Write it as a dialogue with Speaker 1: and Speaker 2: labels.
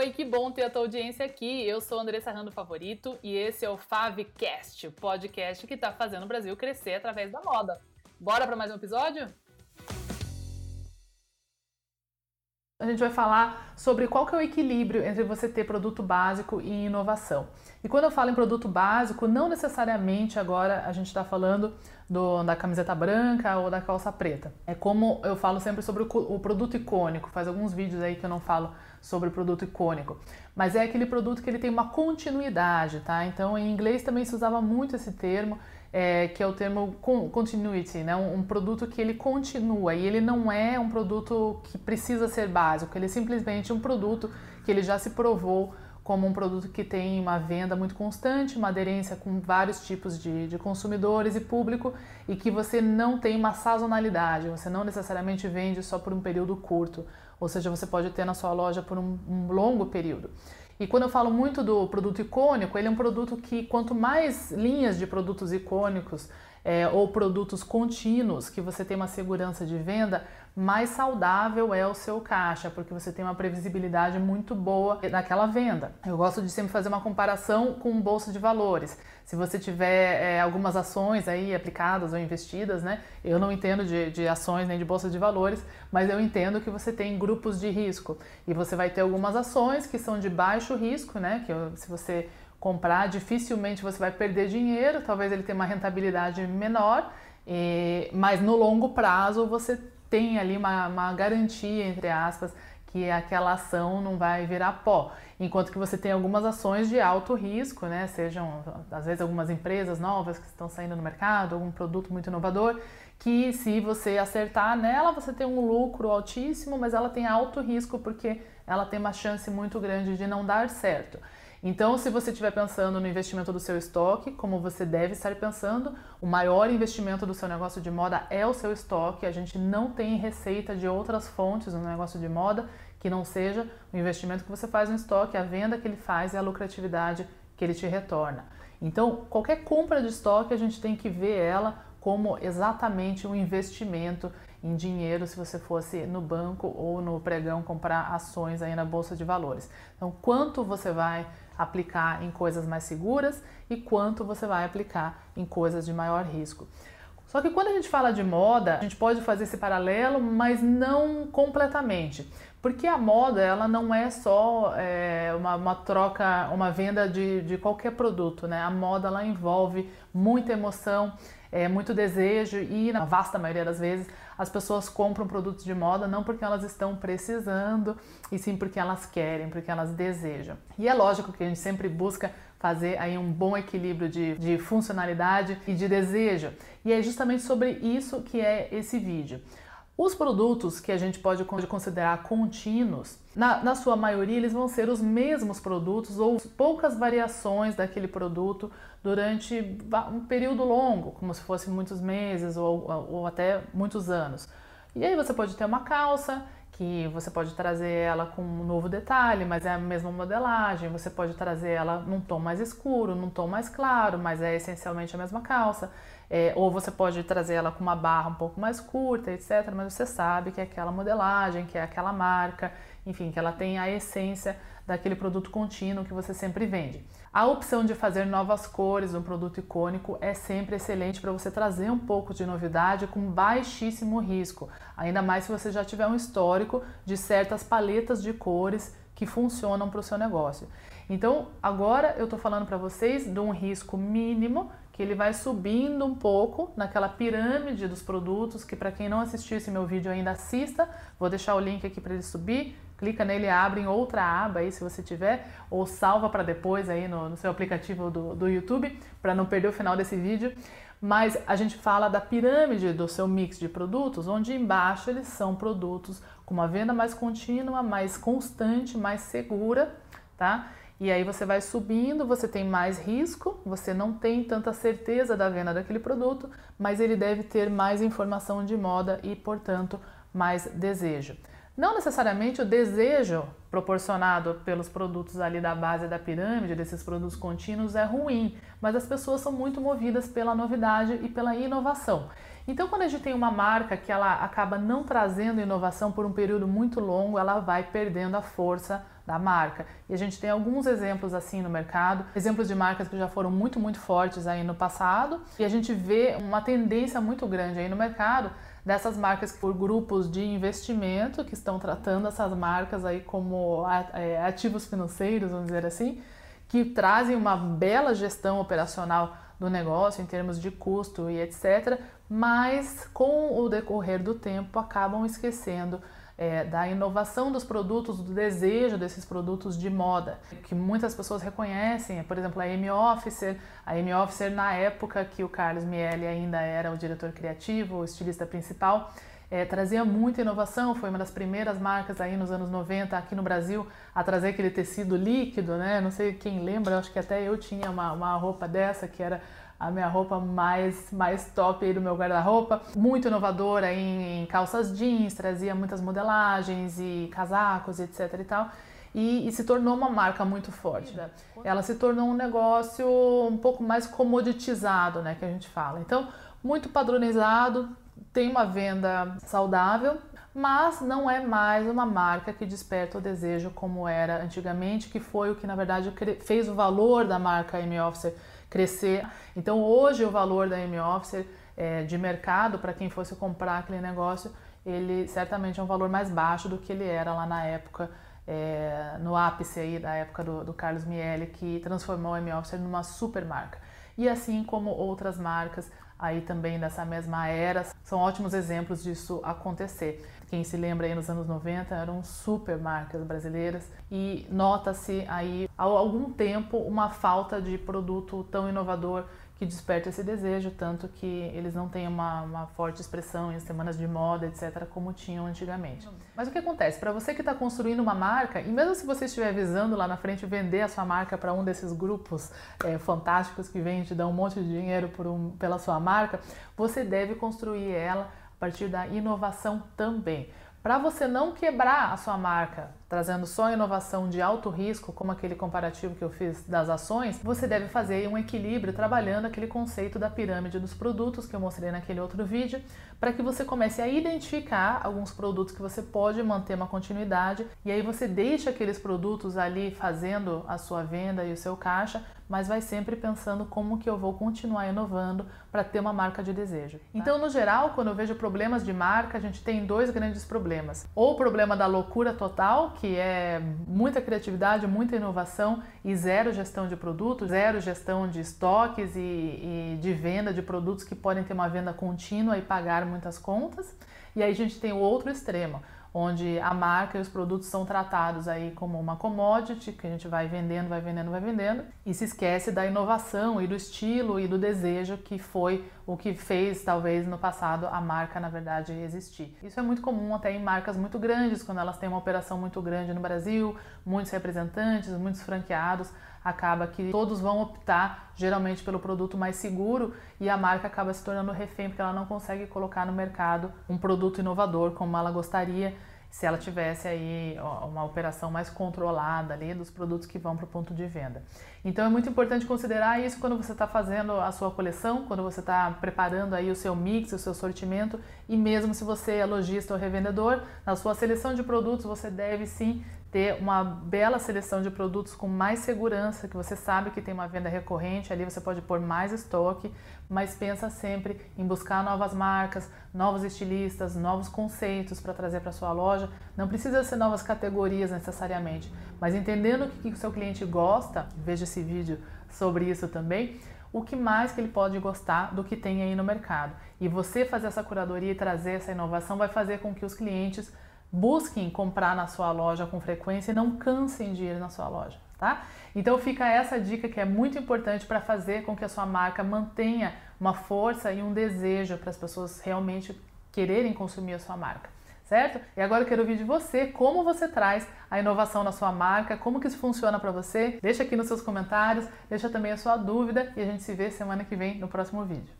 Speaker 1: oi, que bom ter a tua audiência aqui. Eu sou Andressa Rando Favorito e esse é o Favcast, o podcast que está fazendo o Brasil crescer através da moda. Bora para mais um episódio? A gente vai falar sobre qual que é o equilíbrio entre você ter produto básico e inovação. E quando eu falo em produto básico, não necessariamente agora a gente está falando do, da camiseta branca ou da calça preta. É como eu falo sempre sobre o, o produto icônico. Faz alguns vídeos aí que eu não falo sobre o produto icônico, mas é aquele produto que ele tem uma continuidade, tá? Então em inglês também se usava muito esse termo é, que é o termo continuity, né? Um, produto que ele continua e ele não é um produto que precisa ser básico, ele é simplesmente um produto que ele já se provou como um produto que tem uma venda muito constante, uma aderência com vários tipos de, de consumidores e público e que você não tem uma sazonalidade, você não necessariamente vende só por um período curto, ou seja, você pode ter na sua loja por um, um longo período. E quando eu falo muito do produto icônico, ele é um produto que quanto mais linhas de produtos icônicos é, ou produtos contínuos que você tem uma segurança de venda, mais saudável é o seu caixa, porque você tem uma previsibilidade muito boa naquela venda. Eu gosto de sempre fazer uma comparação com bolsa de valores. Se você tiver é, algumas ações aí aplicadas ou investidas, né? Eu não entendo de, de ações nem de bolsa de valores, mas eu entendo que você tem grupos de risco e você vai ter algumas ações que são de baixo risco, né? Que se você comprar, dificilmente você vai perder dinheiro, talvez ele tenha uma rentabilidade menor, e, mas no longo prazo você tem ali uma, uma garantia, entre aspas, que aquela ação não vai virar pó. Enquanto que você tem algumas ações de alto risco, né? Sejam às vezes algumas empresas novas que estão saindo no mercado, algum produto muito inovador, que se você acertar nela, você tem um lucro altíssimo, mas ela tem alto risco porque ela tem uma chance muito grande de não dar certo. Então, se você estiver pensando no investimento do seu estoque, como você deve estar pensando, o maior investimento do seu negócio de moda é o seu estoque. A gente não tem receita de outras fontes no negócio de moda que não seja o investimento que você faz no estoque, a venda que ele faz e a lucratividade que ele te retorna. Então, qualquer compra de estoque, a gente tem que ver ela como exatamente um investimento em dinheiro se você fosse no banco ou no pregão comprar ações aí na bolsa de valores. Então, quanto você vai aplicar em coisas mais seguras e quanto você vai aplicar em coisas de maior risco. Só que quando a gente fala de moda, a gente pode fazer esse paralelo, mas não completamente, porque a moda ela não é só é, uma, uma, troca, uma venda de, de qualquer produto, né? A moda ela envolve muita emoção, é, muito desejo e na vasta maioria das vezes as pessoas compram produtos de moda não porque elas estão precisando e sim porque elas querem, porque elas desejam. E é lógico que a gente sempre busca fazer aí um bom equilíbrio de, de funcionalidade e de desejo. E é justamente sobre isso que é esse vídeo. Os produtos que a gente pode considerar contínuos, na, na, sua maioria, eles vão ser os mesmos produtos ou poucas variações daquele produto durante um período longo, como se fosse muitos meses ou, ou até muitos anos. E aí você pode ter uma calça que você pode trazer ela com um novo detalhe, mas é a mesma modelagem. Você pode trazer ela num tom mais escuro, num tom mais claro, mas é essencialmente a mesma calça. É, ou você pode trazer ela com uma barra um pouco mais curta, etc. Mas você sabe que é aquela modelagem, que é aquela marca, enfim, que ela tem a essência daquele produto contínuo que você sempre vende. A opção de fazer novas cores no produto icônico é sempre excelente para você trazer um pouco de novidade com baixíssimo risco, ainda mais se você já tiver um histórico de certas paletas de cores que funcionam para o seu negócio. Então, agora eu estou falando para vocês de um risco mínimo que ele vai subindo um pouco naquela pirâmide dos produtos, que para quem não assistiu esse meu vídeo ainda assista, vou deixar o link aqui para ele subir, clica nele, abre em outra aba aí se você tiver, ou salva para depois aí no, no, seu aplicativo do, do YouTube, para não perder o final desse vídeo. Mas a gente fala da pirâmide do seu mix de produtos, onde embaixo eles são produtos com uma venda mais contínua, mais constante, mais segura, tá? E aí você vai subindo, você tem mais risco, você não tem tanta certeza da venda daquele produto, mas ele deve ter mais informação de moda e, portanto, mais desejo. Não necessariamente o desejo proporcionado pelos produtos ali da base da pirâmide, desses produtos contínuos, é ruim, mas as pessoas são muito movidas pela novidade e pela inovação. Então, quando a gente tem uma marca que ela acaba não trazendo inovação por um período muito longo, ela vai perdendo a força da marca. E a gente tem alguns exemplos assim no mercado, exemplos de marcas que já foram muito, muito fortes aí no passado, e a gente vê uma tendência muito grande aí no mercado dessas marcas por grupos de investimento que estão tratando essas marcas aí como é, ativos financeiros, vamos dizer assim, que trazem uma bela gestão operacional do negócio em termos de custo e etc, mas com o decorrer do tempo acabam esquecendo é, da inovação dos produtos, do desejo desses produtos de moda, que muitas pessoas reconhecem, por exemplo, a Amy Officer, a Amy Officer na época que o Carlos Miele ainda era o diretor criativo, o estilista principal, é, trazia muita inovação, foi uma das primeiras marcas aí nos anos 90 aqui no Brasil a trazer aquele tecido líquido, né? Não sei quem lembra, acho que até eu tinha uma, uma roupa dessa que era a minha roupa mais, mais top aí do meu guarda-roupa. Muito inovadora em, calças jeans, trazia muitas modelagens e casacos, etc e tal. E, e, se tornou uma marca muito forte. Ela se tornou um negócio um pouco mais comoditizado, né, que a gente fala. Então, muito padronizado, tem uma venda saudável, mas não é mais uma marca que desperta o desejo como era antigamente, que foi o que na verdade fez o valor da marca M Officer crescer. Então hoje o valor da M Officer é, de mercado para quem fosse comprar aquele negócio, ele certamente é um valor mais baixo do que ele era lá na época, é, no ápice aí da época do, do Carlos Miele, que transformou a M Officer numa super marca. E assim como outras marcas aí também dessa mesma era, são ótimos exemplos disso acontecer. Quem se lembra aí nos anos 90 eram super marcas brasileiras e nota-se aí há algum tempo uma falta de produto tão inovador que desperta esse desejo, tanto que eles não têm uma, uma, forte expressão em semanas de moda, etc., como tinham antigamente. Mas o que acontece? Para você que está construindo uma marca, e mesmo se você estiver visando lá na frente vender a sua marca para um desses grupos é, fantásticos que vem te dar um monte de dinheiro um, pela sua marca, você deve construir ela a partir da inovação também. Para você não quebrar a sua marca, trazendo só inovação de alto risco, como aquele comparativo que eu fiz das ações, você deve fazer um equilíbrio trabalhando aquele conceito da pirâmide dos produtos que eu mostrei naquele outro vídeo, para que você comece a identificar alguns produtos que você pode manter uma continuidade e aí você deixa aqueles produtos ali fazendo a sua venda e o seu caixa, mas vai sempre pensando como que eu vou continuar inovando para ter uma marca de desejo. Tá? Então, no geral, quando eu vejo problemas de marca, a gente tem dois grandes problemas. Ou o problema da loucura total, que é muita criatividade, muita inovação e zero gestão de produtos, zero gestão de estoques e, e de venda de produtos que podem ter uma venda contínua e pagar muitas contas. E aí a gente tem o outro extremo, onde a marca e os produtos são tratados aí como uma commodity que a gente vai vendendo, vai vendendo, vai vendendo e se esquece da inovação e do estilo e do desejo que foi o que fez talvez no passado a marca na verdade existir. Isso é muito comum até em marcas muito grandes, quando elas têm uma operação muito grande no Brasil, muitos representantes, muitos franqueados, acaba que todos vão optar geralmente pelo produto mais seguro e a marca acaba se tornando refém porque ela não consegue colocar no mercado um produto inovador como ela gostaria se ela tivesse aí uma operação mais controlada ali dos produtos que vão para o ponto de venda. Então é muito importante considerar isso quando você está fazendo a sua coleção, quando você está preparando aí o seu mix, o seu sortimento e mesmo se você é lojista ou revendedor, na sua seleção de produtos você deve sim ter uma bela seleção de produtos com mais segurança, que você sabe que tem uma venda recorrente, ali você pode pôr mais estoque, mas pensa sempre em buscar novas marcas, novos estilistas, novos conceitos para trazer para sua loja. Não precisa ser novas categorias necessariamente, mas entendendo o que o seu cliente gosta, veja esse vídeo sobre isso também, o que mais que ele pode gostar do que tem aí no mercado. E você fazer essa curadoria e trazer essa inovação vai fazer com que os clientes Busquem comprar na sua loja com frequência e não cansem de ir na sua loja, tá? Então fica essa dica que é muito importante para fazer com que a sua marca mantenha uma força e um desejo para as pessoas realmente quererem consumir a sua marca. Certo? E agora eu quero ouvir de você como você traz a inovação na sua marca, como que isso funciona para você. Deixa aqui nos seus comentários, deixa também a sua dúvida e a gente se vê semana que vem no próximo vídeo.